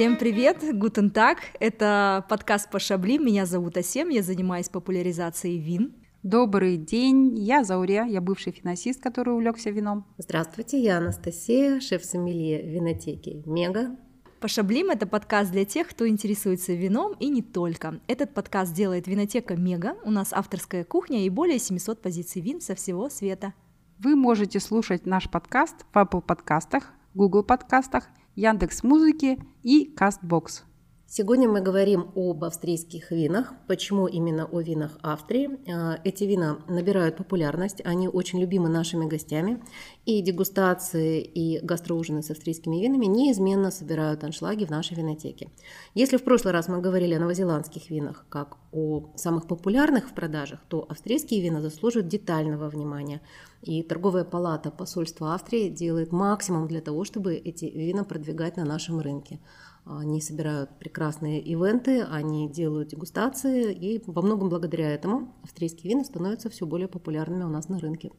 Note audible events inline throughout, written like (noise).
Всем привет, гутен так. Это подкаст по шабли. Меня зовут Асем, я занимаюсь популяризацией вин. Добрый день, я Заурия, я бывший финансист, который увлекся вином. Здравствуйте, я Анастасия, шеф-сомелье винотеки «Мега». Пошаблим – это подкаст для тех, кто интересуется вином и не только. Этот подкаст делает винотека «Мега». У нас авторская кухня и более 700 позиций вин со всего света. Вы можете слушать наш подкаст в Apple подкастах, Google подкастах, Яндекс Музыки и Castbox. Сегодня мы говорим об австрийских винах. Почему именно о винах Австрии? А, эти вина набирают популярность, они очень любимы нашими гостями. И дегустации, и гастроужины с австрийскими винами неизменно собирают аншлаги в нашей винотеке. Если в прошлый раз мы говорили о новозеландских винах как о самых популярных в продажах, то австрийские вина заслуживают детального внимания. И торговая палата посольства Австрии делает максимум для того, чтобы эти вина продвигать на нашем рынке. Они собирают прекрасные ивенты, они делают дегустации, и во многом благодаря этому австрийские вина становятся все более популярными у нас на рынке.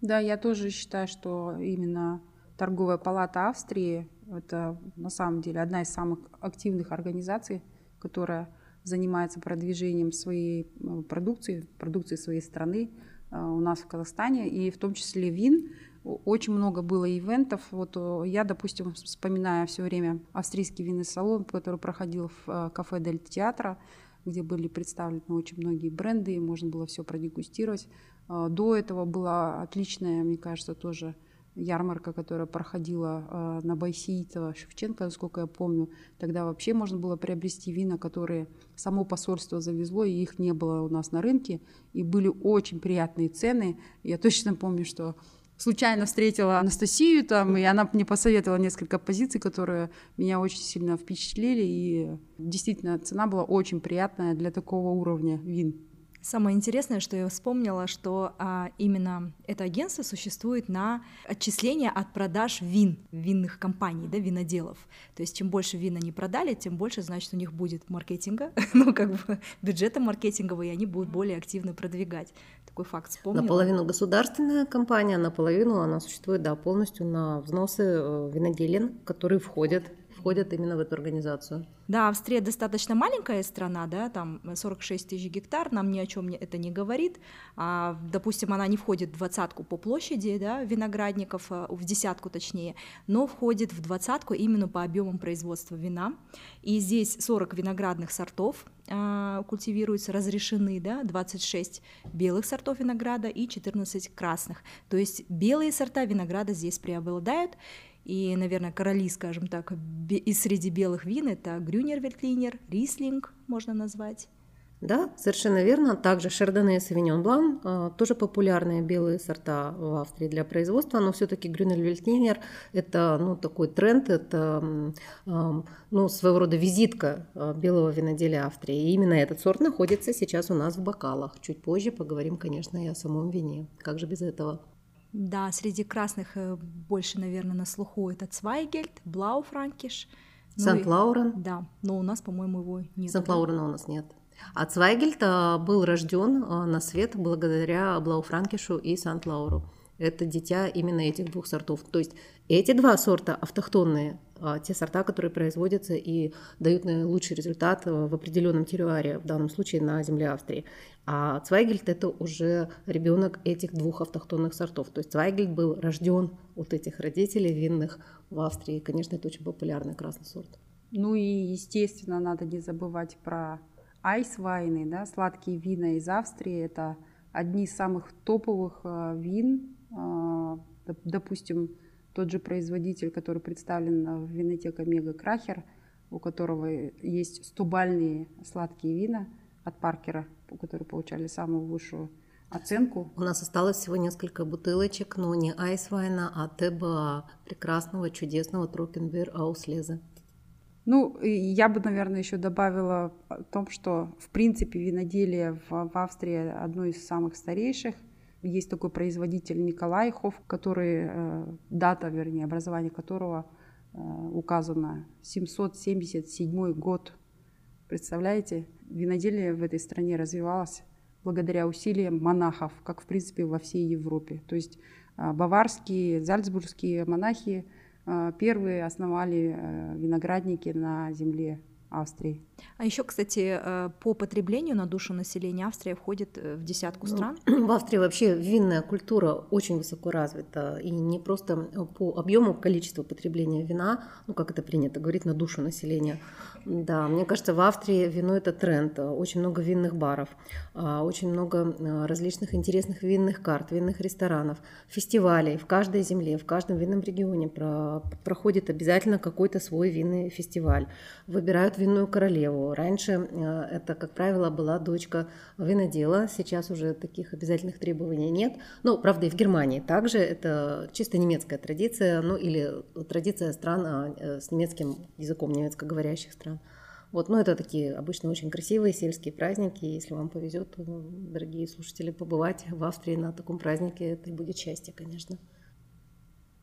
Да, я тоже считаю, что именно торговая палата Австрии это на самом деле одна из самых активных организаций, которая занимается продвижением своей э, продукции, продукции своей страны э, у нас в Казахстане, и в том числе вин. Очень много было ивентов. Вот э, я, допустим, вспоминаю все время австрийский винный салон, который проходил в э, кафе Дель Театра, где были представлены очень многие бренды, и можно было все продегустировать. Э, до этого была отличная, мне кажется, тоже ярмарка, которая проходила на Байсиитова, Шевченко, насколько я помню. Тогда вообще можно было приобрести вина, которые само посольство завезло, и их не было у нас на рынке. И были очень приятные цены. Я точно помню, что случайно встретила Анастасию там, и она мне посоветовала несколько позиций, которые меня очень сильно впечатлили, и действительно цена была очень приятная для такого уровня вин. Самое интересное, что я вспомнила, что а, именно это агентство существует на отчисление от продаж вин, винных компаний, да, виноделов. То есть чем больше вин они продали, тем больше, значит, у них будет маркетинга, (laughs) ну, как бы бюджета маркетингового, и они будут более активно продвигать. Такой факт вспомнила. Наполовину государственная компания, наполовину она существует, да, полностью на взносы э, виноделин, которые входят входят именно в эту организацию. Да, Австрия достаточно маленькая страна, да, там 46 тысяч гектар, нам ни о чем это не говорит. А, допустим, она не входит в двадцатку по площади, да, виноградников, а, в десятку точнее, но входит в двадцатку именно по объемам производства вина. И здесь 40 виноградных сортов а, культивируются, разрешены, да, 26 белых сортов винограда и 14 красных. То есть белые сорта винограда здесь преобладают, и, наверное, короли, скажем так, из среди белых вин это Грюнер Вертлинер, Рислинг можно назвать. Да, совершенно верно. Также Шардоне и Савиньон Блан а, тоже популярные белые сорта в Австрии для производства, но все-таки Грюнер Вельтнинер – это ну, такой тренд, это ну, своего рода визитка а, белого виноделия Австрии. И именно этот сорт находится сейчас у нас в бокалах. Чуть позже поговорим, конечно, и о самом вине. Как же без этого? Да, среди красных э, больше, наверное, на слуху это Цвайгельд, Блауфранкиш. Ну Сант-Лаурен? Да, но у нас, по-моему, его нет. Сант-Лаурена у нас нет. А Цвайгельд а, был рожден а, на свет благодаря Блауфранкишу и Сант-Лауру. Это дитя именно этих двух сортов. То есть эти два сорта автохтонные, те сорта, которые производятся и дают наилучший результат в определенном территории, в данном случае на земле Австрии. А Цвайгельд это уже ребенок этих двух автохтонных сортов. То есть Цвайгельд был рожден от этих родителей винных в Австрии. И, конечно, это очень популярный красный сорт. Ну и, естественно, надо не забывать про айсвайны, да, сладкие вина из Австрии. Это одни из самых топовых э, вин. Э, допустим, тот же производитель, который представлен в винотека Мега Крахер, у которого есть стубальные сладкие вина от Паркера – которые получали самую высшую оценку. У нас осталось всего несколько бутылочек, но не Айсвайна, а ТБА, прекрасного, чудесного Трокенбер Ауслеза. Ну, я бы, наверное, еще добавила о том, что, в принципе, виноделие в, в Австрии одно из самых старейших. Есть такой производитель Николайхов, который, э, дата, вернее, образования которого э, указана 777 год. Представляете? виноделие в этой стране развивалось благодаря усилиям монахов, как в принципе во всей Европе. То есть а, баварские, зальцбургские монахи э, первые основали э, виноградники на земле Австрии. А еще, кстати, э, по потреблению на душу населения Австрия входит э, в десятку ну, стран. Ну, (clears throat) в Австрии вообще винная культура очень высоко развита. И не просто по объему количеству потребления вина, ну как это принято говорить, на душу населения. Да, мне кажется, в Австрии вино это тренд. Очень много винных баров, а, очень много э, различных интересных винных карт, винных ресторанов, фестивалей. В каждой земле, в каждом винном регионе проходит обязательно какой-то свой винный фестиваль. Выбирают винную королеву. Раньше э, это, как правило, была дочка винодела, сейчас уже таких обязательных требований нет. Ну, правда, и в Германии также это чисто немецкая традиция, ну или традиция стран а, э, с немецким языком, немецкоговорящих стран. Вот, ну, это такие обычно очень красивые сельские праздники. Если вам повезет, то, дорогие слушатели, побывать в Австрии на таком празднике, это будет счастье, конечно.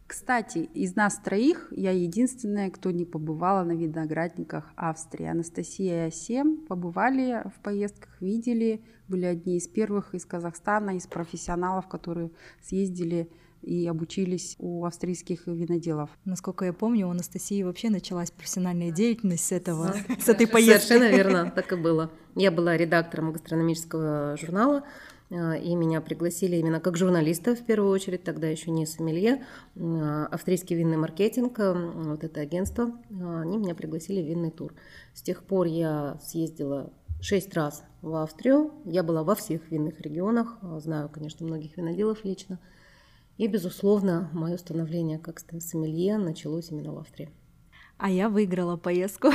Кстати, из нас троих я единственная, кто не побывала на виноградниках Австрии. Анастасия и Асем побывали в поездках, видели, были одни из первых из Казахстана, из профессионалов, которые съездили и обучились у австрийских виноделов. Насколько я помню, у Анастасии вообще началась профессиональная деятельность с этого, с этой поездки. Совершенно верно, так и было. Я была редактором гастрономического журнала, э, и меня пригласили именно как журналиста в первую очередь, тогда еще не сомелье, э, австрийский винный маркетинг, э, вот это агентство, они меня пригласили в винный тур. С тех пор я съездила шесть раз в Австрию, я была во всех винных регионах, знаю, конечно, многих виноделов лично, и, безусловно, мое становление как сомелье началось именно в Австрии. А я выиграла поездку.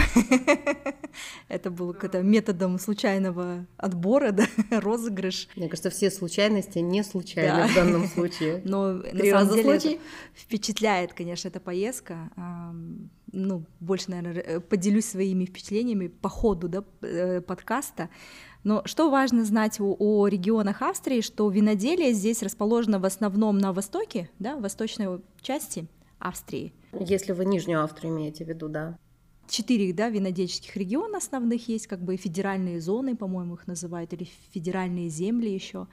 (laughs) Это было какое-то методом случайного отбора, да, (laughs) розыгрыш. Мне кажется, все случайности не случайны да. в данном случае. (laughs) Но Три на самом деле случай? впечатляет, конечно, эта поездка. Ну, больше, наверное, э, поделюсь своими впечатлениями по ходу да, э, подкаста. Но что важно знать о, о регионах Австрии, что виноделие здесь расположено в основном на востоке, да, восточной части Австрии. Если вы Нижнюю Австрию имеете в виду, да. Четыре да, винодельческих региона основных есть, как бы федеральные зоны, по-моему, их называют, или федеральные земли еще.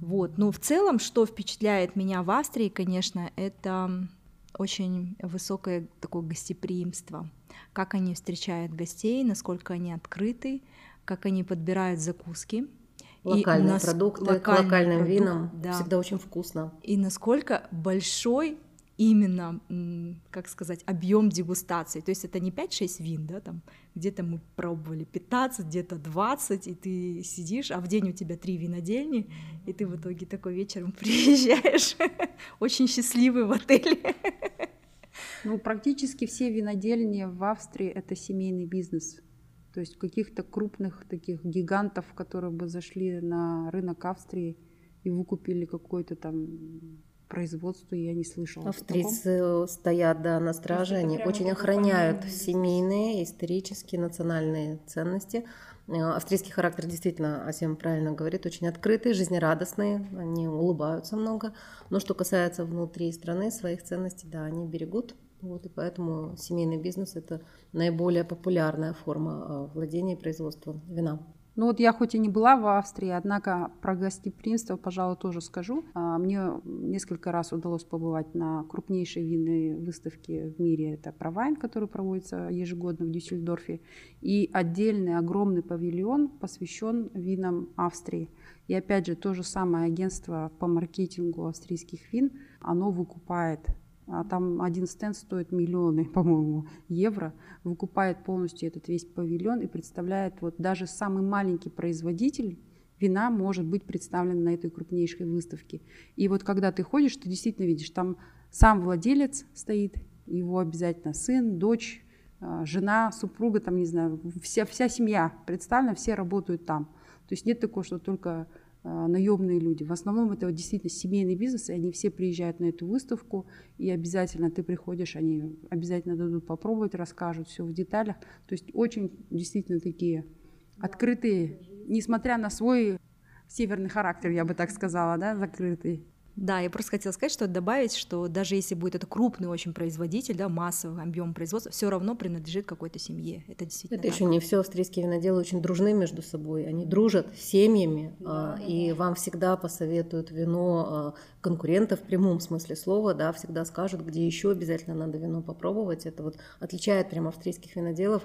Вот. Но в целом, что впечатляет меня в Австрии, конечно, это очень высокое такое гостеприимство. Как они встречают гостей, насколько они открыты, как они подбирают закуски. Локальные нас... продукты, локальным продукт, винам. Да. Всегда очень вкусно. И насколько большой именно, как сказать, объем дегустации. То есть это не 5-6 вин, да, там где-то мы пробовали 15, где-то 20, и ты сидишь, а в день у тебя три винодельни, и ты в итоге такой вечером (laughs) приезжаешь, очень счастливый в отеле. Ну, практически все винодельни в Австрии — это семейный бизнес. То есть каких-то крупных таких гигантов, которые бы зашли на рынок Австрии и выкупили какой-то там производство я не слышала. Австрийцы стоят да, на страже, они очень охраняют семейные, исторические, национальные ценности. Э, австрийский характер действительно, Асем правильно говорит, очень открытый, жизнерадостный, они улыбаются много. Но что касается внутри страны, своих ценностей, да, они берегут вот, и поэтому семейный бизнес – это наиболее популярная форма а, владения и производства вина. Ну вот я хоть и не была в Австрии, однако про гостеприимство, пожалуй, тоже скажу. А, мне несколько раз удалось побывать на крупнейшей винной выставке в мире. Это Провайн, который проводится ежегодно в Дюссельдорфе. И отдельный огромный павильон посвящен винам Австрии. И опять же, то же самое агентство по маркетингу австрийских вин, оно выкупает а там один стенд стоит миллионы, (laughs) по-моему, евро, выкупает полностью этот весь павильон и представляет вот даже самый маленький производитель вина может быть представлен на этой крупнейшей выставке. И вот когда ты ходишь, ты действительно видишь, там сам владелец стоит, его обязательно сын, дочь, а, жена, супруга, там, не знаю, вся, вся семья представлена, все работают там. То есть нет такого, что только наемные люди. В основном это вот действительно семейный бизнес, и они все приезжают на эту выставку, и обязательно ты приходишь, они обязательно дадут попробовать, расскажут все в деталях. То есть очень действительно такие открытые, несмотря на свой северный характер, я бы так сказала, да, закрытый. Да, я просто хотела сказать, что добавить, что даже если будет это крупный очень производитель, да, массовый объем производства, все равно принадлежит какой-то семье. Это действительно. Это так. еще не все. Австрийские виноделы очень дружны между собой. Они дружат с семьями, да, а, и вам всегда посоветуют вино а, конкурентов в прямом смысле слова, да, всегда скажут, где еще обязательно надо вино попробовать. Это вот отличает прям австрийских виноделов.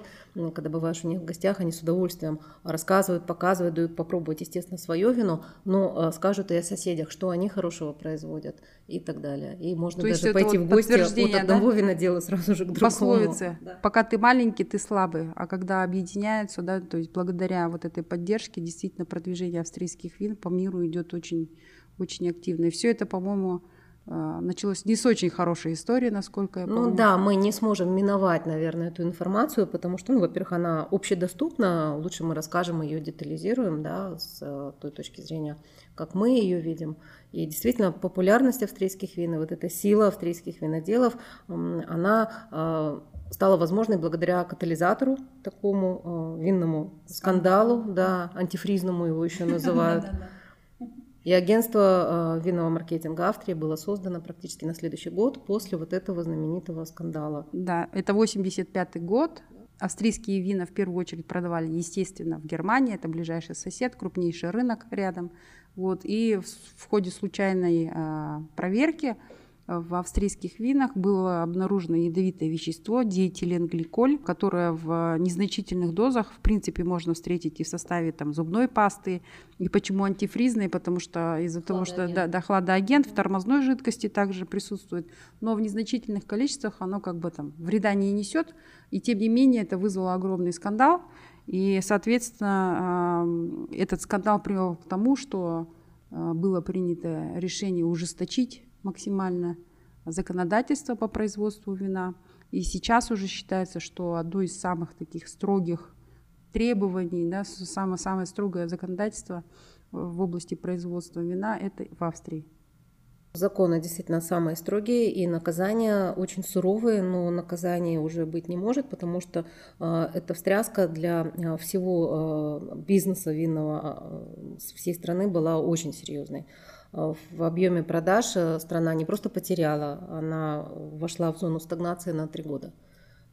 Когда бываешь у них в гостях, они с удовольствием рассказывают, показывают, дают попробовать, естественно, свое вино, но а, скажут и о соседях, что они хорошего производят и так далее. И можно То даже пойти вот в гости от одного да? винодела сразу же к другому. Пословицы. Да. Пока ты маленький, ты слабый, а когда объединяются, да, то есть благодаря вот этой поддержке действительно продвижение австрийских вин по миру идет очень, очень активно. И все это, по-моему, началось не с очень хорошей истории, насколько я ну помню. Ну да, мы не сможем миновать, наверное, эту информацию, потому что, ну, во-первых, она общедоступна, лучше мы расскажем ее, детализируем, да, с э, той точки зрения, как мы ее видим. И действительно, популярность австрийских вин, вот эта сила австрийских виноделов, она а, стала возможной благодаря катализатору, такому а, винному скандалу, да, антифризному его еще (laughs) называют. И агентство а, винного маркетинга Австрии было создано практически на следующий год после вот этого знаменитого скандала. Да, это 85 год. Австрийские вина в первую очередь продавали, естественно, в Германии, это ближайший сосед, крупнейший рынок рядом. Вот, и в, ходе случайной а, проверки в австрийских винах было обнаружено ядовитое вещество диэтиленгликоль, которое в незначительных дозах, в принципе, можно встретить и в составе там, зубной пасты. И почему антифризной? Потому что из-за того, что да, да, хладоагент в тормозной жидкости также присутствует, но в незначительных количествах оно как бы там вреда не несет. И тем не менее это вызвало огромный скандал. И, соответственно, этот скандал привел к тому, что а, было принято решение ужесточить максимально законодательство по производству вина. И сейчас уже считается, что одно из самых таких строгих требований, да, самое-самое строгое законодательство в области производства вина – это в Австрии. Законы действительно самые строгие, и наказания очень суровые, но наказания уже быть не может, потому что э, эта встряска для э, всего э, бизнеса винного э, всей страны была очень серьезной. В объеме продаж э, страна не просто потеряла, она вошла в зону стагнации на три года.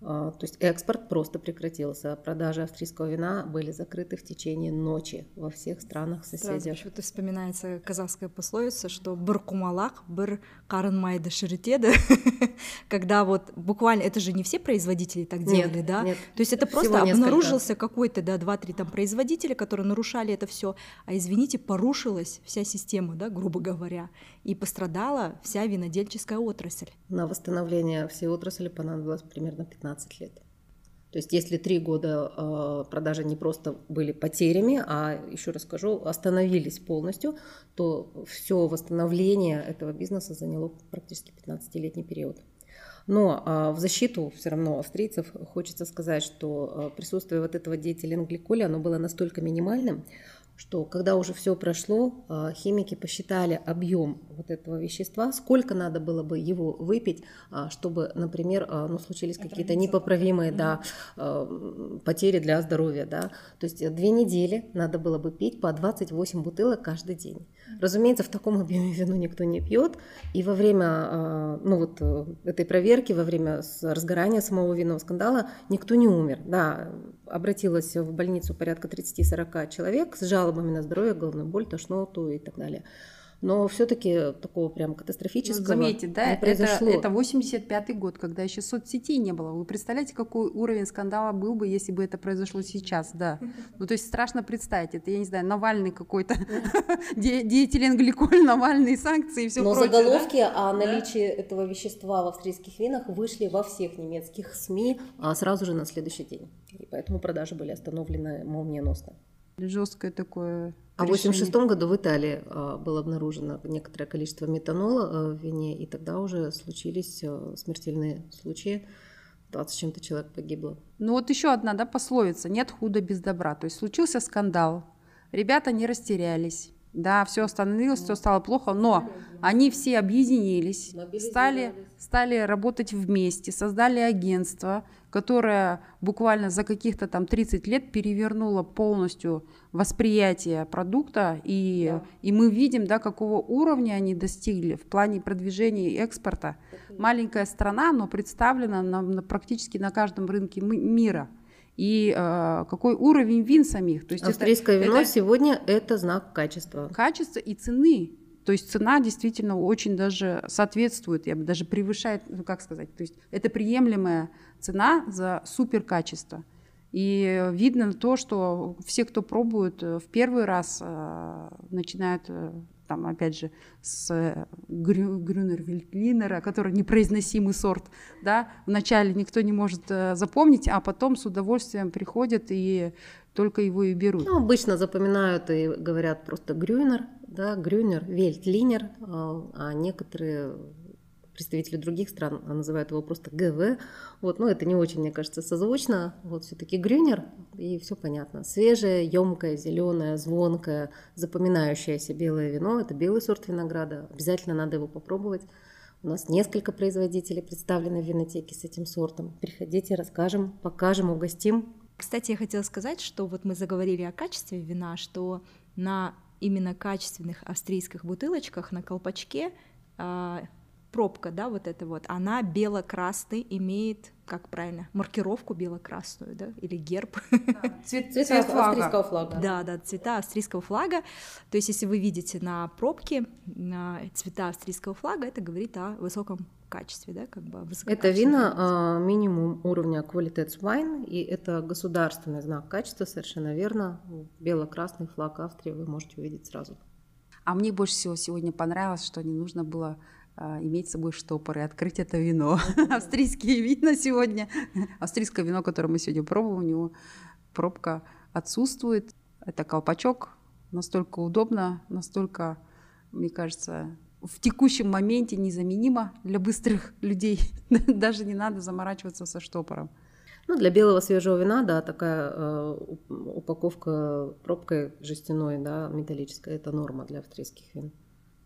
А, то есть экспорт просто прекратился. Продажи австрийского вина были закрыты в течение ночи во всех странах соседях. Почему-то вспоминается казахская пословица, что «бір кумалак, бір қарынмайды шірітеді», (laughs) когда вот буквально, это же не все производители так делали, нет, да? Нет, То есть это просто обнаружился какой-то, да, два-три там производителя, которые нарушали это все, а извините, порушилась вся система, да, грубо говоря, и пострадала вся винодельческая отрасль. На восстановление всей отрасли понадобилось примерно 15 15 лет. То есть если три года э, продажи не просто были потерями, а еще раз скажу, остановились полностью, то все восстановление этого бизнеса заняло практически 15-летний период. Но а, в защиту все равно австрийцев хочется сказать, что а, присутствие вот этого диэтиленгликоля, оно было настолько минимальным, что когда уже все прошло, а, химики посчитали объем вот этого вещества, сколько надо было бы его выпить, а, чтобы, например, а, ну, случились какие-то непоправимые да, потери для здоровья. Да. То есть две недели надо было бы пить по 28 бутылок каждый день. Разумеется, в таком объеме (laughs) вино никто не пьет, и во время ну, вот, э, этой проверки, во время разгорания самого винного скандала никто не умер. Да, обратилось в больницу порядка 30-40 человек с жалобами на здоровье, головную боль, тошноту и так далее но все-таки такого прям катастрофического ну, заметьте, да, не произошло. Это, это 85-й год, когда еще соцсетей не было. Вы представляете, какой уровень скандала был бы, если бы это произошло сейчас, да? Ну, то есть страшно представить, это, я не знаю, Навальный какой-то, (laughs) диэтиленгликоль, Навальные санкции и все Но заголовки о наличии этого вещества в австрийских винах вышли во всех немецких СМИ а сразу же на следующий день. И поэтому продажи были остановлены молниеносно. Жесткое такое а в 1986 году в Италии а, было обнаружено некоторое количество метанола а, в вине, и тогда уже случились а, смертельные случаи. 20 с чем-то человек погибло. Ну вот еще одна да, пословица «нет худа без добра». То есть случился скандал, ребята не растерялись, да, все остановилось, все стало плохо, но они все объединились, стали, стали работать вместе, создали агентство, которое буквально за каких-то там 30 лет перевернуло полностью восприятие продукта, и, да. и мы видим, да, какого уровня они достигли в плане продвижения и экспорта. Маленькая страна, но представлена на, на, практически на каждом рынке мира и э, какой уровень вин самих. То есть Австрийское это, вино это сегодня это знак качества. Качества и цены. То есть цена действительно очень даже соответствует, я бы даже превышает, ну как сказать, то есть это приемлемая цена за супер качество. И видно то, что все, кто пробует э, в первый раз, э, начинают э, там, опять же, с Грю, Грюнер Вильтлинера, который непроизносимый сорт, да, вначале никто не может запомнить, а потом с удовольствием приходят и только его и берут. Ну, обычно запоминают и говорят просто Грюнер, да, Грюнер, Вельтлинер, а некоторые представители других стран называют его просто ГВ. Вот, но это не очень, мне кажется, созвучно. Вот все-таки грюнер, и все понятно. Свежее, емкое, зеленое, звонкое, запоминающееся белое вино. Это белый сорт винограда. Обязательно надо его попробовать. У нас несколько производителей представлены в винотеке с этим сортом. Приходите, расскажем, покажем, угостим. Кстати, я хотела сказать, что вот мы заговорили о качестве вина, что на именно качественных австрийских бутылочках на колпачке а, пробка, да, вот эта вот, она бело-красный имеет, как правильно, маркировку бело-красную, да, или герб. Цвет, цвета флага. австрийского флага. Да, да, цвета австрийского флага. То есть, если вы видите на пробке на цвета австрийского флага, это говорит о высоком качестве, да, как бы Это вина а, минимум уровня Qualitats Wine, и это государственный знак качества, совершенно верно. Бело-красный флаг Австрии вы можете увидеть сразу. А мне больше всего сегодня понравилось, что не нужно было иметь с собой штопор и открыть это вино. (laughs) Австрийские вина сегодня, австрийское вино, которое мы сегодня пробуем, у него пробка отсутствует. Это колпачок, настолько удобно, настолько, мне кажется, в текущем моменте незаменимо для быстрых людей. (laughs) Даже не надо заморачиваться со штопором. Ну, для белого свежего вина, да, такая э, упаковка пробкой жестяной, да, металлической, это норма для австрийских вин.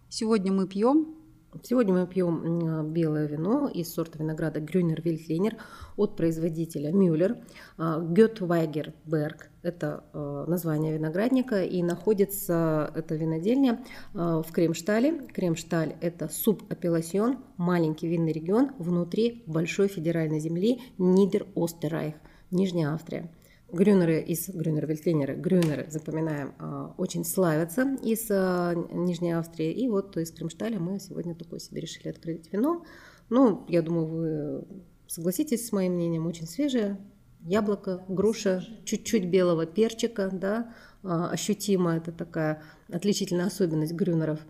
Сегодня мы пьем Сегодня мы пьем белое вино из сорта винограда Грюнер Вильтлинер от производителя Мюллер. Гетвайгер Берг – это а, название виноградника, и находится эта винодельня а, в Кремштале. Кремшталь – это субапелласьон, маленький винный регион внутри большой федеральной земли Нидер-Остеррайх, Нижняя Австрия. Грюнеры из Грюнер Вельтлинеры, Грюнеры, запоминаем, а, очень славятся из а, Нижней Австрии. И вот из Кремшталя мы сегодня такое себе решили открыть вино. Ну, я думаю, вы согласитесь с моим мнением, очень свежее. Яблоко, груша, чуть-чуть белого перчика, да, а, ощутимо. Это такая отличительная особенность грюнеров –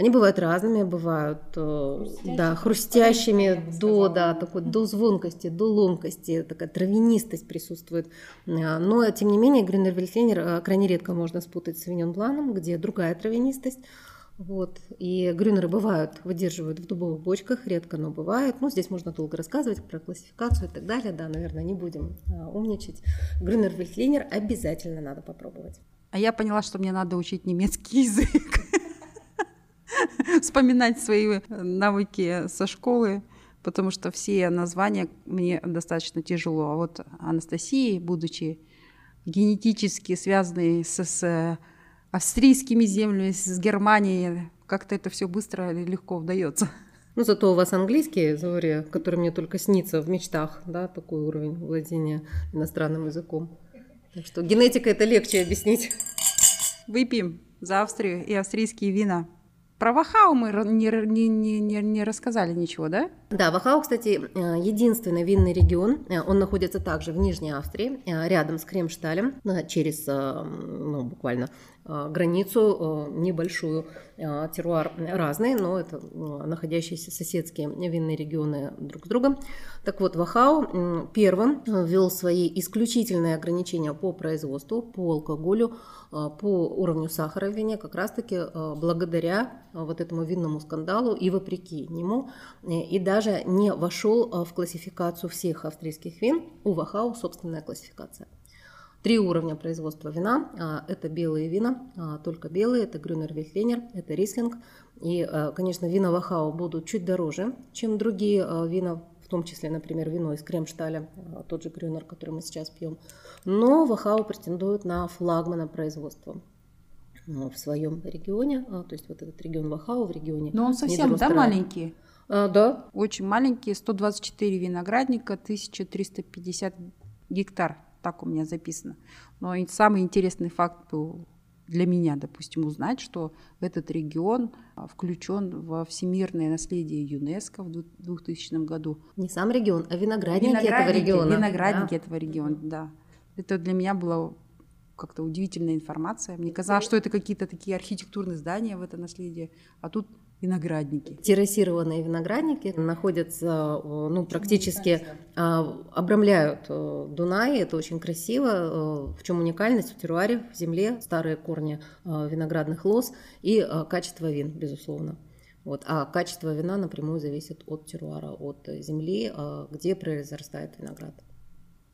они бывают разными, бывают э, хрустящими, да, хрустящими до, да, такой, до звонкости, до ломкости, такая травянистость присутствует. Э, но, тем не менее, Грюнер Вильфенер э, крайне редко можно спутать с Виньон Бланом, где другая травянистость. Вот. И грюнеры бывают, выдерживают в дубовых бочках, редко, но бывает. Ну, здесь можно долго рассказывать про классификацию и так далее. Да, наверное, не будем а, умничать. Грюнер Вильфлинер обязательно надо попробовать. А я поняла, что мне надо учить немецкий язык. (laughs) вспоминать свои навыки со школы, потому что все названия мне достаточно тяжело. А вот Анастасии, будучи генетически связанной с, с австрийскими землями, с Германией, как-то это все быстро и легко удается. (laughs) Ну, зато у вас английский, Зория, который мне только снится в мечтах, да, такой уровень владения иностранным языком. Так что генетика это легче объяснить. Выпьем за Австрию и австрийские вина. Про Вахау мы не, не, не, не рассказали ничего, да? Да, Вахау, кстати, э, единственный винный регион. Э, он находится также в Нижней Австрии, э, рядом с Кремшталем, через, ну, буквально границу небольшую. Теруар разный, но это находящиеся соседские винные регионы друг с другом. Так вот, Вахау первым ввел свои исключительные ограничения по производству, по алкоголю, по уровню сахара в вине, как раз-таки благодаря вот этому винному скандалу и вопреки нему. И даже не вошел э, в классификацию всех австрийских вин. У Вахау собственная классификация. Три уровня производства вина. А, это белые вина, а, только белые. Это Грюнер Вильфленер, это Рислинг. И, а, конечно, вина Вахау будут чуть дороже, чем другие вина, в том числе, например, вино из Кремшталя, тот же Грюнер, который мы сейчас пьем. Но Вахау претендует на флагмана производства в своем регионе, то есть вот этот регион Вахау в регионе. Но он совсем, да, маленький? А, да. Очень маленький, 124 виноградника, 1350 гектар так у меня записано. Но самый интересный факт был для меня, допустим, узнать, что этот регион а, включен во всемирное наследие ЮНЕСКО в 2000 году. Не сам регион, а виноградники, виноградники этого региона. Виноградники да. этого региона, да. Это для меня было как-то удивительная информация. Мне казалось, что это какие-то такие архитектурные здания в это наследие, а тут виноградники. Террасированные виноградники находятся, ну, практически а, обрамляют э, Дунай, это очень красиво. Э, в чем уникальность? В теруаре, в земле, старые корни э, виноградных лоз и качество вин, безусловно. Вот. А качество вина напрямую зависит от теруара, от земли, где произрастает виноград.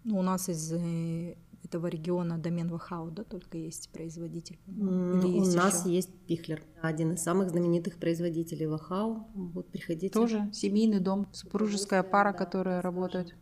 Ну, у нас из этого региона домен Вахау, да, только есть производитель? Или есть У нас есть Пихлер, один из самых знаменитых производителей Вахау. Вот приходите. Тоже семейный дом, супружеская пара, которая работает.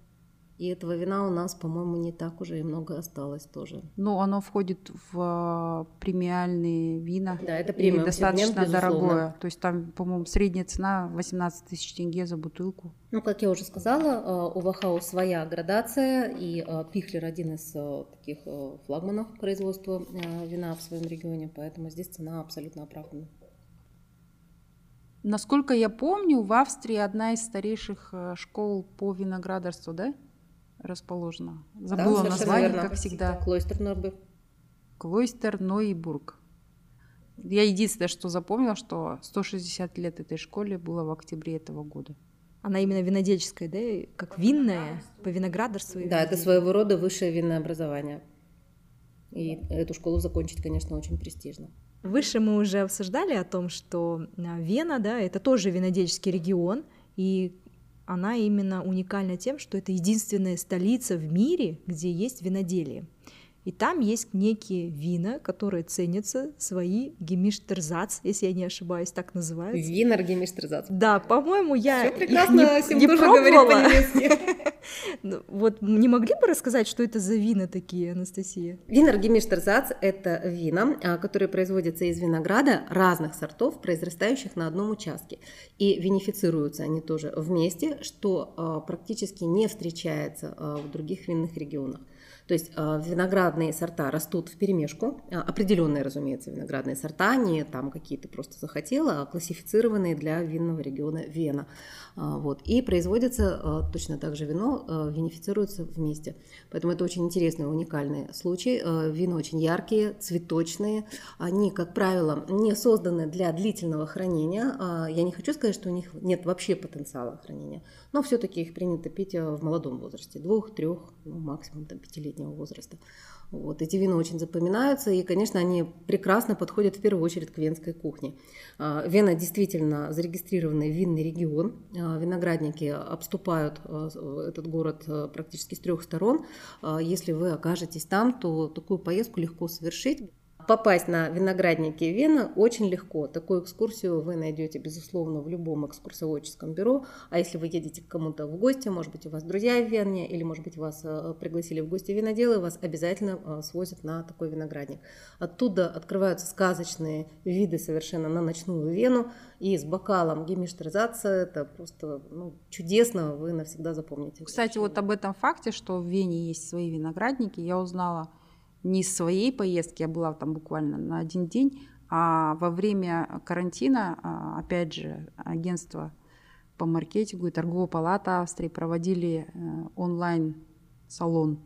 И этого вина у нас, по-моему, не так уже и много осталось тоже. Ну, оно входит в а, премиальные вина. Да, это премиум. И достаточно сегмент, дорогое. То есть там, по-моему, средняя цена 18 тысяч тенге за бутылку. Ну, как я уже сказала, а, у Вахау своя градация, и а, Пихлер один из таких флагманов производства вина в своем регионе, поэтому здесь цена абсолютно оправдана. Насколько я помню, в Австрии одна из старейших школ по виноградарству, да? Расположена. Забыла да, название, верно. как всегда. Клойстер Нойбург. Клойстер Нойбург. Я единственное, что запомнила, что 160 лет этой школе было в октябре этого года. Она именно винодельческая, да, как винная, по виноградарству. Да, это своего рода высшее винное образование. И эту школу закончить, конечно, очень престижно. Выше мы уже обсуждали о том, что а, Вена, да, это тоже винодельческий регион, и она именно уникальна тем, что это единственная столица в мире, где есть виноделие. И там есть некие вина, которые ценятся, свои гемиштерзац, если я не ошибаюсь, так называются. Винер гемиштерзац. Да, по-моему, я Всё прекрасно, не, не пробовала. (laughs) Ну, вот не могли бы рассказать, что это за вина такие, Анастасия? Винер гемиштерзац – это вина, а, которые производятся из винограда разных сортов, произрастающих на одном участке. И винифицируются они тоже вместе, что а, практически не встречается а, в других винных регионах. То есть а, виноградные сорта растут в перемешку, а, определенные, разумеется, виноградные сорта, не там какие-то просто захотела, а классифицированные для винного региона Вена. А, вот. И производится точно так же вино, винифицируется вместе. Поэтому это очень интересный, уникальный случай. Вина очень яркие, цветочные. Они, как правило, не созданы для длительного хранения. Я не хочу сказать, что у них нет вообще потенциала хранения, но все-таки их принято пить в молодом возрасте, двух, трех, ну, максимум там, пятилетних летнего возраста. Вот. Эти вина очень запоминаются, и, конечно, они прекрасно подходят в первую очередь к венской кухне. А, Вена действительно зарегистрированный винный регион. А, виноградники обступают а, этот город практически с трех сторон. Если вы окажетесь там, то такую поездку легко совершить. Попасть на виноградники Вена очень легко. Такую экскурсию вы найдете, безусловно, в любом экскурсоводческом бюро. А если вы едете к кому-то в гости, может быть, у вас друзья в Вене, или, может быть, вас э, пригласили в гости виноделы, вас обязательно э, свозят на такой виноградник. Оттуда открываются сказочные виды совершенно на ночную Вену. И с бокалом гемиштеризация это просто ну, чудесно, вы навсегда запомните. Кстати, вот об этом факте, что в Вене есть свои виноградники, я узнала – не из своей поездки, я была там буквально на один день, а во время карантина, а, опять же, агентство по маркетингу и торговая палата Австрии проводили э, онлайн-салон.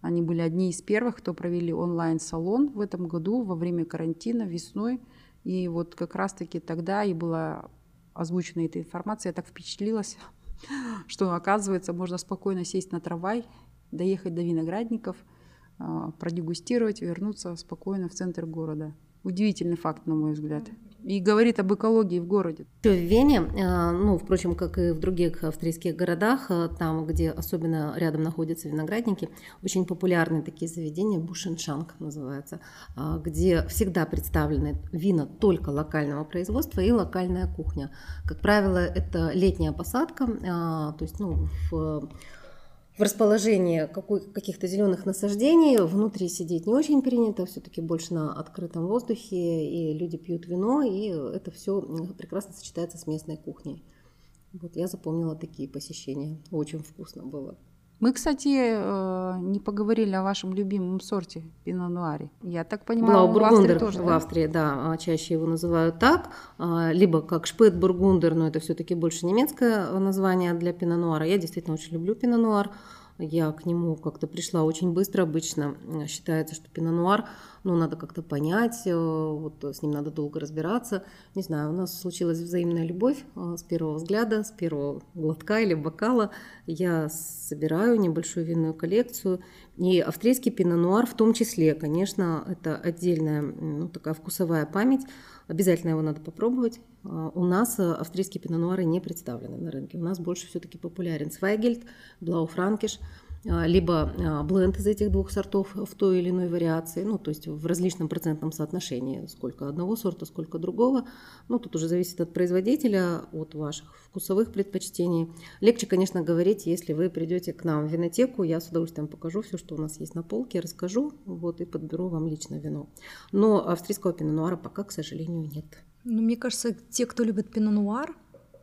Они были одни из первых, кто провели онлайн-салон в этом году во время карантина весной. И вот как раз-таки тогда и была озвучена эта информация. Я так впечатлилась, (laughs) что оказывается можно спокойно сесть на трамвай, доехать до виноградников – продегустировать и вернуться спокойно в центр города. Удивительный факт, на мой взгляд и говорит об экологии в городе. В Вене, э, ну, впрочем, как и в других австрийских городах, э, там, где особенно рядом находятся виноградники, очень популярны такие заведения, бушеншанг называется, где всегда представлены вина только локального производства и локальная кухня. Как правило, это летняя посадка, то есть ну, в в расположении каких-то зеленых насаждений. Внутри сидеть не очень принято, все-таки больше на открытом воздухе, и люди пьют вино, и это все прекрасно сочетается с местной кухней. Вот я запомнила такие посещения. Очень вкусно было. Мы, кстати, э, не поговорили о вашем любимом сорте пино нуаре. Я так понимаю, в Австрии тоже. В Австрии, да? да, чаще его называют так, а, либо как шпет бургундер, но это все-таки больше немецкое название для пино нуара. Я действительно очень люблю пино нуар. Я к нему как-то пришла очень быстро. Обычно считается, что пино-нуар, ну, надо как-то понять, э, вот с ним надо долго разбираться. Не знаю, у нас случилась взаимная любовь э, с первого взгляда, с первого глотка или бокала. Я собираю небольшую винную коллекцию. И австрийский пино-нуар в том числе, конечно, это отдельная ну, такая вкусовая память. Обязательно его надо попробовать. Э, у нас австрийские пино-нуары не представлены на рынке. У нас больше все-таки популярен Свайгельд, Блауфранкиш – а, либо а, бленд из этих двух сортов в той или иной вариации, ну, то есть в различном процентном соотношении, сколько одного сорта, сколько другого. Ну, тут уже зависит от производителя, от ваших вкусовых предпочтений. Легче, конечно, говорить, если вы придете к нам в винотеку, я с удовольствием покажу все, что у нас есть на полке, расскажу, вот, и подберу вам лично вино. Но австрийского пино-нуара пока, к сожалению, нет. Ну, мне кажется, те, кто любит пино-нуар,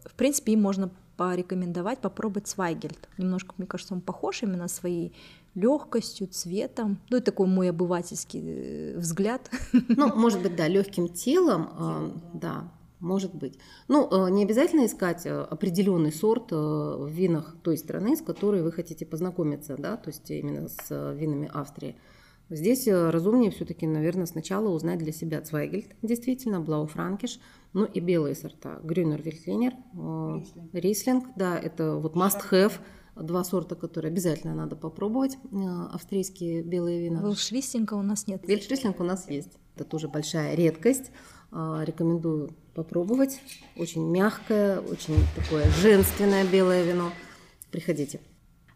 в принципе, им можно порекомендовать попробовать Свайгельд. Немножко, мне кажется, он похож именно своей легкостью, цветом. Ну, это такой мой обывательский э, взгляд. (laughs) Ну, может быть, да, легким телом, э, да, может быть. Ну, э, не обязательно искать определенный сорт в винах той страны, с которой вы хотите познакомиться, да, то есть именно с винами Австрии. Здесь разумнее все-таки, наверное, сначала узнать для себя Цвайгельд, действительно, Блауфранкиш, ну и белые сорта. Грюнер Вильтлинер, Рислинг, да, это вот must have. Два сорта, которые обязательно надо попробовать. Э, австрийские белые вина. Вильшрислинга у нас нет. Вильшрислинг у нас есть. Это тоже большая редкость. Э, рекомендую попробовать. Очень мягкое, очень такое женственное белое вино. Приходите.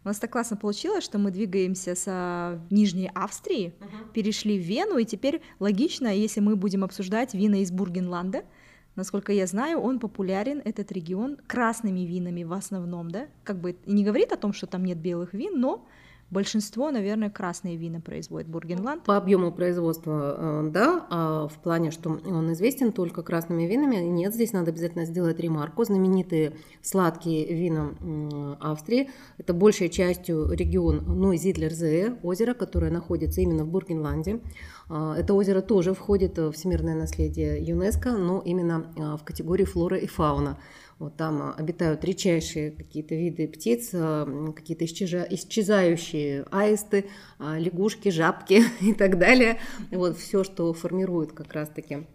У нас так классно получилось, что мы двигаемся с Нижней Австрии, uh-huh. перешли в Вену, и теперь логично, если мы будем обсуждать вина из Бургенланда, Насколько я знаю, он популярен, этот регион, красными винами в основном, да? Как бы не говорит о том, что там нет белых вин, но Большинство, наверное, красные вина производит Бургенланд. По объему производства, э, да, а в плане, что он известен только красными винами, нет, здесь надо обязательно сделать ремарку. Знаменитые сладкие вина Австрии, это большей частью регион Нойзидлерзее, озеро, которое находится именно в Бургенланде. А, это озеро тоже входит в всемирное наследие ЮНЕСКО, но именно а, в категории флора и фауна. Вот там а, обитают редчайшие какие-то виды птиц, а, какие-то исчезающие аисты, а, лягушки, жабки (laughs) и так далее. Вот все, что формирует как раз-таки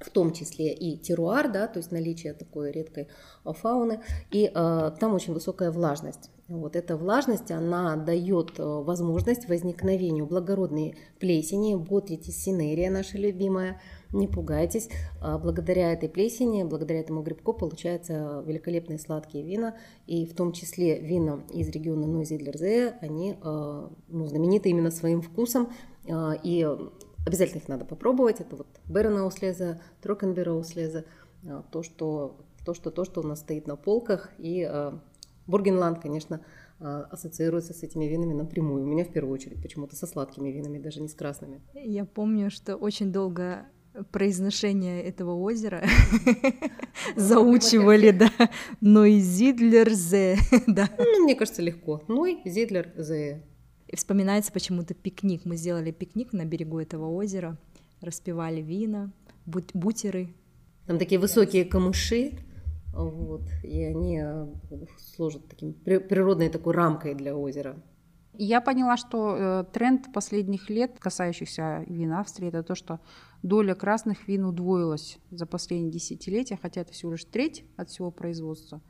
в том числе и теруар, да, то есть наличие такой редкой фауны, и э, там очень высокая влажность. Вот эта влажность, она дает возможность возникновению благородной плесени, ботритис синерия наша любимая, не пугайтесь. А, благодаря этой плесени, благодаря этому грибку получаются великолепные сладкие вина, и в том числе вина из региона Нойзидлерзе, они а, ну, знамениты именно своим вкусом, а, и обязательно их надо попробовать. Это вот Бернауслеза, Трокенберауслеза, то, что, то, что, то, что у нас стоит на полках, и Бургенланд, конечно, ассоциируется с этими винами напрямую. У меня в первую очередь почему-то со сладкими винами, даже не с красными. Я помню, что очень долго произношение этого озера (laughs) заучивали, да. Ной Зидлер Зе, (laughs) да. Ну, мне кажется, легко. Ной Зидлер Зе. И вспоминается почему-то пикник. Мы сделали пикник на берегу этого озера, распивали вина, бутеры. Там такие высокие камыши, вот, и они э, служат таким природной такой рамкой для озера. Я поняла, что э, тренд последних лет, касающихся вин Австрии, это то, что доля красных вин удвоилась за последние десятилетия, хотя это всего лишь треть от всего производства.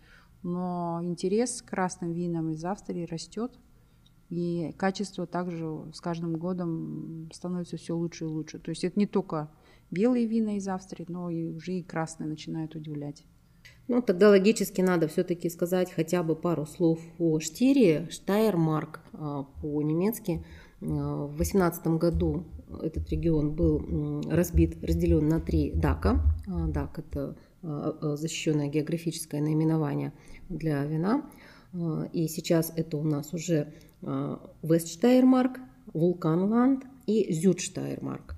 Но интерес к красным винам из Австрии растет, и качество также с каждым годом становится все лучше и лучше. То есть это не только белые вина из Австрии, но и уже и красные начинают удивлять. Ну, тогда логически надо все-таки сказать хотя бы пару слов о Штире, Штайермарк а, по-немецки. А, в 18 году этот регион был разбит, разделен на три DAC а. А, DAC – это защищенное географическое наименование для вина. И сейчас это у нас уже Вестштайермарк, Вулканланд и Зюдштайермарк.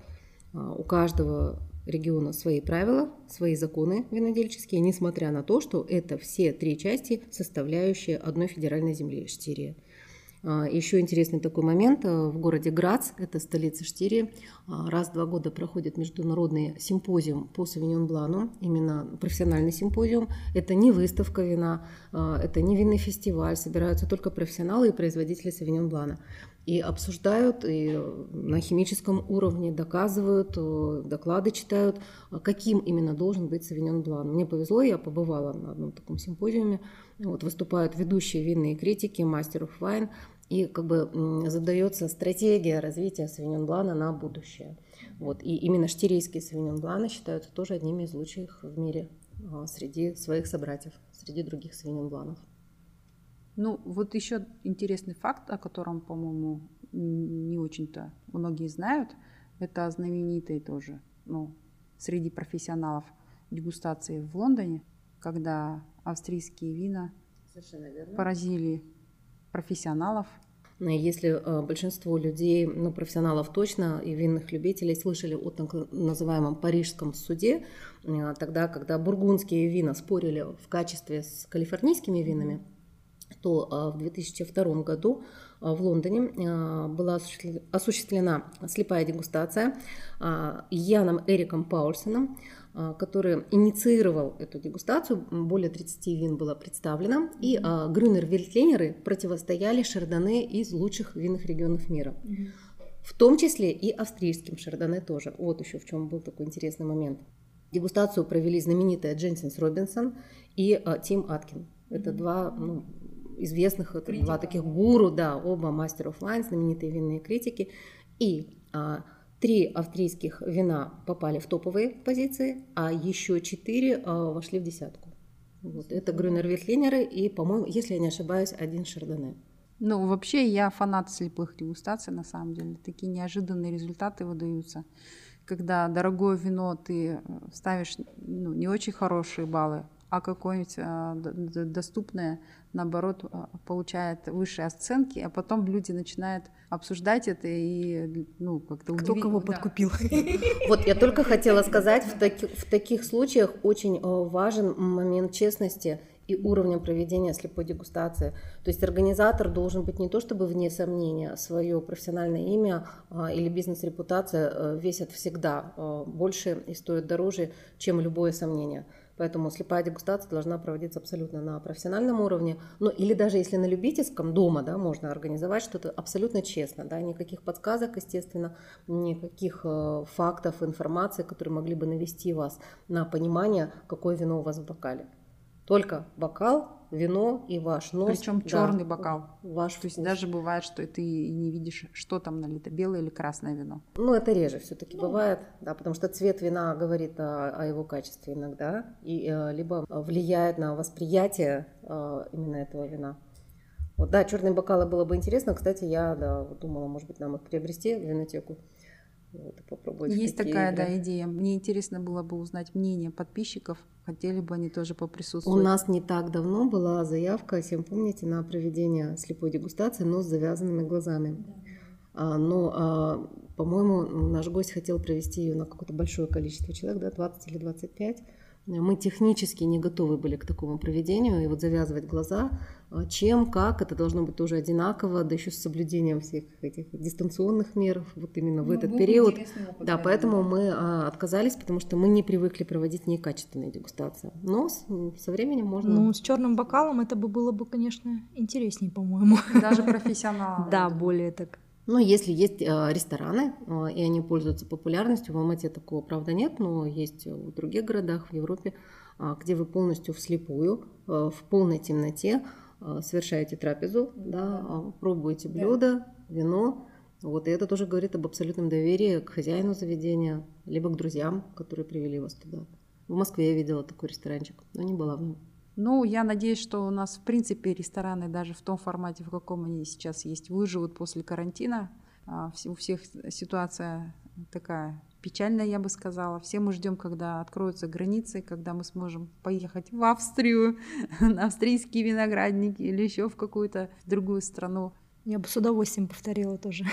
У каждого региона свои правила, свои законы винодельческие, несмотря на то, что это все три части, составляющие одной федеральной земли Штирия. А, Еще интересный такой момент. А, в городе Грац, это столица Штирии, а, раз в два года проходит международный симпозиум по Савиньон Блану, именно профессиональный симпозиум. Это не выставка вина, это не винный фестиваль, собираются только профессионалы и производители Савиньон Блана и обсуждают, и на химическом уровне доказывают, э, доклады читают, каким именно должен быть Савиньон Блан. Мне повезло, я побывала на одном таком симпозиуме, вот, выступают ведущие винные критики, мастеров вайн, и как бы задается стратегия развития Савиньон Блана на будущее. Вот. И именно штирийские Савиньон Бланы считаются тоже одними из лучших в мире а, среди своих собратьев, среди других Савиньон Бланов. Ну, вот еще интересный факт, о котором, по-моему, не очень-то многие знают, это знаменитый тоже, ну, среди профессионалов дегустации в Лондоне, когда австрийские вина поразили профессионалов. Если э, большинство людей, ну, профессионалов точно и винных любителей слышали о так называемом парижском суде, э, тогда, когда бургундские вина спорили в качестве с калифорнийскими винами, то э, в 2002 году в Лондоне была осуществлена слепая дегустация Яном Эриком Паульсоном, который инициировал эту дегустацию. Более 30 вин было представлено. И а, Грюнер-Вельтленеры противостояли шардоне из лучших винных регионов мира. В том числе и австрийским шардоне тоже. Вот еще в чем был такой интересный момент. Дегустацию провели знаменитая Дженсенс Робинсон и а, Тим Аткин. Это два ну, известных, это два таких гуру, да, оба мастеров вайн, знаменитые винные критики. И а, Три австрийских вина попали в топовые позиции, а еще четыре а, вошли в десятку. Вот. Это Грюнер Витлинеры и, по-моему, если я не ошибаюсь, один Шардоне. Ну, вообще, я фанат слепых дегустаций, на самом деле. Такие неожиданные результаты выдаются. Когда дорогое вино ты э, ставишь ну, не очень хорошие баллы, а какое-нибудь а, доступное, наоборот, а, получает высшие оценки, а потом люди начинают обсуждать это и, ну, как-то Кто кого да. подкупил. (laughs) Вот я только хотела сказать, в, таки, в таких случаях очень э, важен момент честности и уровня проведения слепой дегустации. То есть организатор должен быть не то чтобы вне сомнения, свое профессиональное имя а, или бизнес-репутация э, весят всегда э, больше и стоят дороже, чем любое сомнение. Поэтому слепая дегустация должна проводиться абсолютно на профессиональном уровне. Ну, или даже если на любительском дома да, можно организовать что-то абсолютно честно. Да, никаких подсказок, естественно, никаких э, фактов, информации, которые могли бы навести вас на понимание, какое вино у вас в бокале. Только бокал, вино и ваш нос. Причем да, черный бокал. Ваш То есть даже бывает, что ты не видишь, что там налито, белое или красное вино. Ну, это реже все-таки ну. бывает, да, потому что цвет вина говорит о, о его качестве иногда, и э, либо влияет на восприятие э, именно этого вина. Вот, да, черные бокалы было бы интересно. Кстати, я да, думала, может быть, нам их приобрести в винотеку. Вот, попробовать Есть такая игры. да, идея. Мне интересно было бы узнать мнение подписчиков. Хотели бы они тоже поприсутствовать. У нас не так давно была заявка, всем помните, на проведение слепой дегустации, но с завязанными глазами. Да. А, но, а, по-моему, наш гость хотел провести ее на какое-то большое количество человек, да, 20 или 25 мы технически не готовы были к такому проведению, и вот завязывать глаза, а, чем, как, это должно быть тоже одинаково, да еще с соблюдением всех этих дистанционных мер, вот именно в ну, этот период. Да, поэтому мы а, отказались, потому что мы не привыкли проводить некачественные дегустации. Но с, со временем можно... Ну, с черным бокалом это бы было бы, конечно, интереснее, по-моему. Даже (laughs) профессионал. Да, более так. Но если есть э, рестораны, э, и они пользуются популярностью, в Алмате такого, правда, нет, но есть в других городах в Европе, а, где вы полностью вслепую, э, в полной темноте совершаете трапезу, да, а, пробуете блюдо, вино, Вот, и это тоже говорит об абсолютном доверии к хозяину заведения, либо к друзьям, которые привели вас туда. В Москве я видела такой ресторанчик, но не была в нем. Ну, я надеюсь, что у нас, в принципе, рестораны даже в том формате, в каком они сейчас есть, выживут после карантина. А, у всех ситуация такая печальная, я бы сказала. Все мы ждем, когда откроются границы, когда мы сможем поехать в Австрию, (laughs) на австрийские виноградники или еще в какую-то другую страну. Я бы с удовольствием повторила тоже.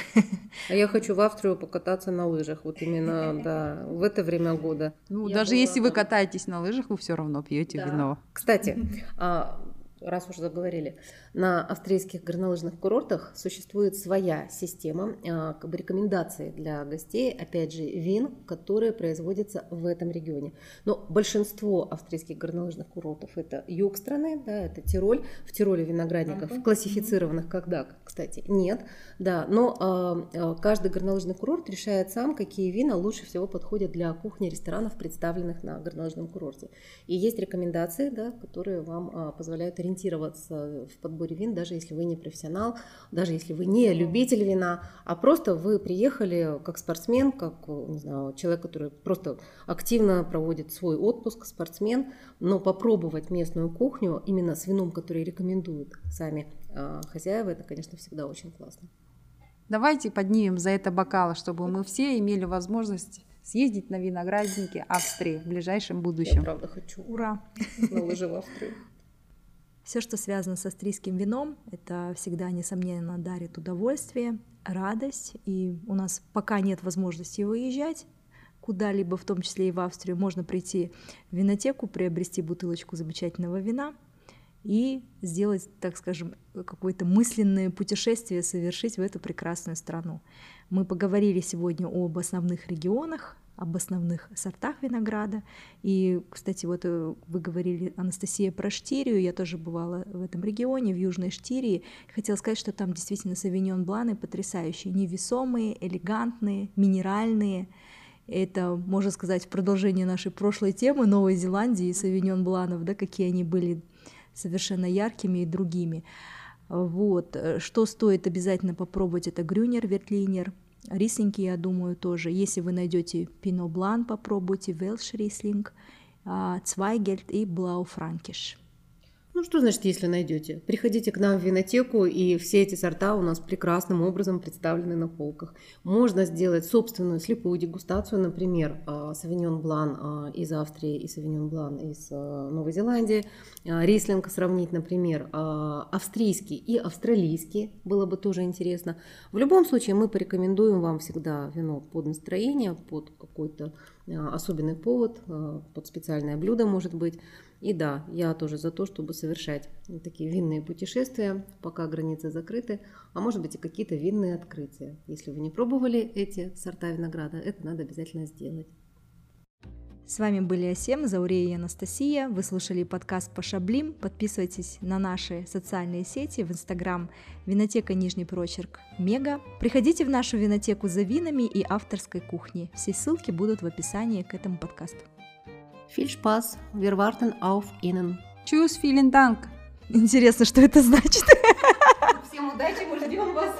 А я хочу в Австрию покататься на лыжах, вот именно, да, в это время года. Ну, я даже была... если вы катаетесь на лыжах, вы все равно пьете да. вино. Кстати, (laughs) а, раз уж заговорили, на австрийских горнолыжных курортах существует своя система а, как бы рекомендаций для гостей, опять же, вин, которые производятся в этом регионе. Но большинство австрийских горнолыжных курортов это юг страны, да, это Тироль. В Тироле виноградников uh-huh. классифицированных когда, кстати, нет, да, но а, каждый горнолыжный курорт решает сам, какие вина лучше всего подходят для кухни ресторанов, представленных на горнолыжном курорте. И есть рекомендации, да, которые вам позволяют ориентироваться в подборе вин, даже если вы не профессионал, даже если вы не любитель вина, а просто вы приехали как спортсмен, как не знаю, человек, который просто активно проводит свой отпуск, спортсмен, но попробовать местную кухню именно с вином, который рекомендуют сами э, хозяева, это, конечно, всегда очень классно. Давайте поднимем за это бокалы, чтобы мы все имели возможность съездить на виноградники Австрии в ближайшем будущем. Я правда хочу. Ура! На лыжи в Австрию. Все, что связано с австрийским вином, это всегда, несомненно, дарит удовольствие, радость. И у нас пока нет возможности выезжать куда-либо, в том числе и в Австрию, можно прийти в винотеку, приобрести бутылочку замечательного вина и сделать, так скажем, какое-то мысленное путешествие совершить в эту прекрасную страну. Мы поговорили сегодня об основных регионах об основных сортах винограда. И, кстати, вот э, вы говорили, Анастасия, про Штирию. Я тоже бывала в этом регионе, в Южной Штирии. Хотела сказать, что там действительно савиньон бланы потрясающие, невесомые, элегантные, минеральные. Это, можно сказать, продолжение нашей прошлой темы Новой Зеландии и савиньон бланов, да, какие они были совершенно яркими и другими. Вот. Что стоит обязательно попробовать, это Грюнер, Вертлинер – Рислинги, я думаю, тоже. Если вы найдете Пино Блан, попробуйте Велш Рислинг, Цвайгельд и Блау Франкиш. Ну, что значит, если найдете? Приходите к нам в винотеку, и все эти сорта у нас прекрасным образом представлены на полках. Можно сделать собственную слепую дегустацию, например, Савиньон Блан из Австрии и Савиньон Блан из а, Новой Зеландии. А, рислинг сравнить, например, а, австрийский и австралийский, было бы тоже интересно. В любом случае, мы порекомендуем вам всегда вино под настроение, под какой-то особенный повод, под специальное блюдо, может быть. И да, я тоже за то, чтобы совершать такие винные путешествия, пока границы закрыты, а может быть и какие-то винные открытия. Если вы не пробовали эти сорта винограда, это надо обязательно сделать. С вами были Асем, Заурея и Анастасия. Вы слушали подкаст по Шаблим. Подписывайтесь на наши социальные сети в Инстаграм Винотека Нижний Прочерк Мега. Приходите в нашу винотеку за винами и авторской кухней. Все ссылки будут в описании к этому подкасту. Viel Spaß, wir warten auf Ihnen. Tschüss, vielen Dank. Интересно, что это значит. Всем удачи, мы ждем вас.